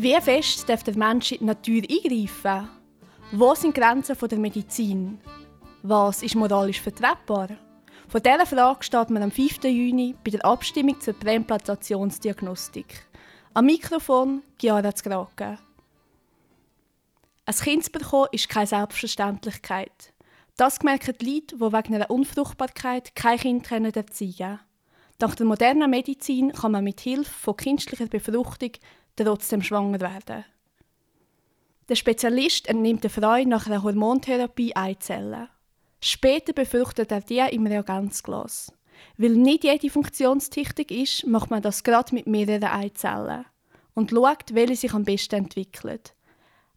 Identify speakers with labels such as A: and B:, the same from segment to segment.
A: Wie fest darf der Mensch in die Natur eingreifen? Wo sind die Grenzen der Medizin? Was ist moralisch vertretbar? Von dieser Frage steht man am 5. Juni bei der Abstimmung zur Präimplantationsdiagnostik. Am Mikrofon Chiara Zgraken. Ein Kind zu bekommen ist keine Selbstverständlichkeit. Das merken die Leute, die wegen einer Unfruchtbarkeit kein Kind erziehen können. Dank der modernen Medizin kann man mit Hilfe von künstlicher Befruchtung trotzdem schwanger werden. Der Spezialist entnimmt der Frau nach einer Hormontherapie Eizellen. Später befruchtet er die im Reagenzglas. Weil nicht jede funktionstüchtig ist, macht man das gerade mit mehreren Eizellen und schaut, welche sich am besten entwickelt.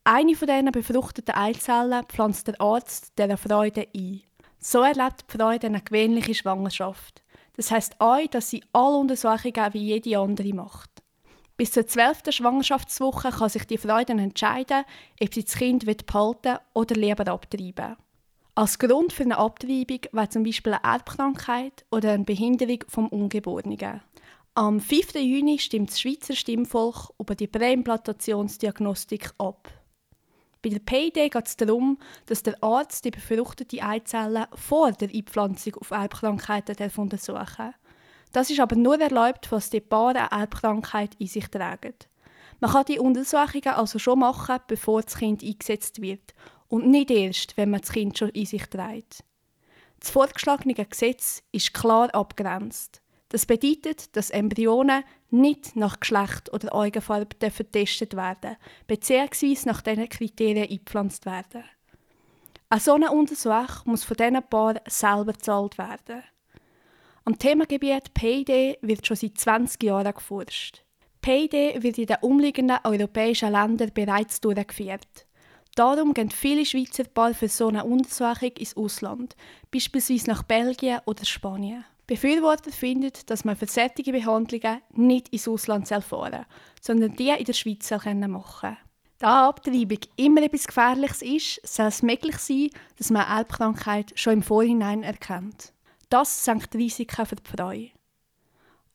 A: Eine von diesen befruchteten Eizellen pflanzt der Arzt dieser Freude ein. So erlebt die Freude eine gewöhnliche Schwangerschaft. Das heißt auch, dass sie alle Untersuchungen wie jede andere macht. Bis zur zwölften Schwangerschaftswoche kann sich die Frau dann entscheiden, ob sie das Kind behalten oder lieber abtreiben Als Grund für eine Abtreibung wäre zum Beispiel eine Erbkrankheit oder eine Behinderung vom Ungeborenen. Am 5. Juni stimmt das Schweizer Stimmvolk über die Präimplantationsdiagnostik ab. Bei der PID geht es darum, dass der Arzt die befruchtete Eizelle vor der Einpflanzung auf Erbkrankheiten untersuchen darf. Das ist aber nur erlaubt, was die Paare eine Erbkrankheit in sich tragen. Man kann die Untersuchungen also schon machen, bevor das Kind eingesetzt wird und nicht erst, wenn man das Kind schon in sich trägt. Das vorgeschlagene Gesetz ist klar abgrenzt. Das bedeutet, dass Embryonen nicht nach Geschlecht oder Augenfarbe getestet werden bzw. nach diesen Kriterien eingepflanzt werden. Eine solche Untersuchung muss von diesen Paaren selber gezahlt werden. Am Themengebiet PID wird schon seit 20 Jahren geforscht. PID wird in den umliegenden europäischen Ländern bereits durchgeführt. Darum gehen viele Schweizer Paare für so eine Untersuchung ins Ausland, beispielsweise nach Belgien oder Spanien. Befürworter finden, dass man für solche Behandlungen nicht ins Ausland fahren sondern die in der Schweiz machen können. Da Abtreibung immer etwas Gefährliches ist, soll es möglich sein, dass man Erbkrankheit schon im Vorhinein erkennt. Das senkt die Risiken für die Frau.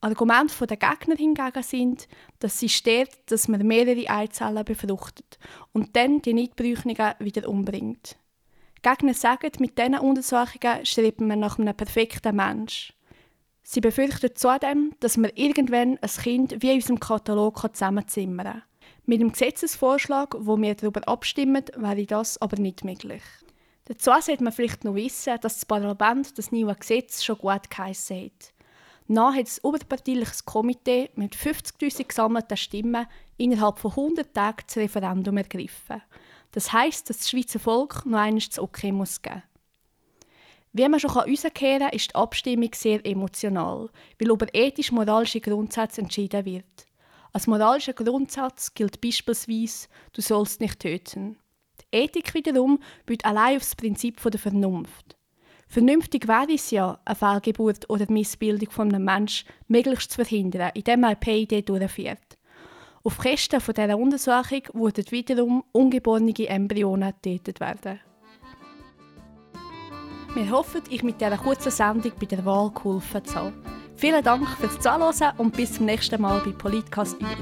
A: Argumente der Gegner hingegen sind, dass sie stirbt, dass man mehrere Eizellen befruchtet und dann die Nichtbräuchungen wieder umbringt. Gegner sagen, mit diesen Untersuchungen schreibt man nach einem perfekten Mensch. Sie befürchten zudem, dass man irgendwann ein Kind wie in unserem Katalog zusammenzimmern kann. Mit dem Gesetzesvorschlag, wo wir darüber abstimmen, wäre das aber nicht möglich. Dazu sollte man vielleicht noch wissen, dass das Parlament das neue Gesetz schon gut geheissen hat. Nach hat das oberparteiliches Komitee mit 50.000 gesammelten Stimmen innerhalb von 100 Tagen das Referendum ergriffen. Das heisst, dass das Schweizer Volk noch einmal das Okay muss geben. Wie man schon herauskehren kann, ist die Abstimmung sehr emotional, weil über ethisch-moralische Grundsätze entschieden wird. Als moralischer Grundsatz gilt beispielsweise, du sollst nicht töten. Ethik wiederum baut allein auf das Prinzip der Vernunft. Vernünftig wäre es ja, eine Fehlgeburt oder Missbildung von einem Menschen möglichst zu verhindern, indem man PID durchführt. Auf Kosten dieser Untersuchung wurden wiederum ungeborene Embryonen getötet werden. Wir hoffen, ich mit dieser kurzen Sendung bei der Wahl geholfen zu haben. Vielen Dank fürs Zuhören und bis zum nächsten Mal bei Politcast Uri.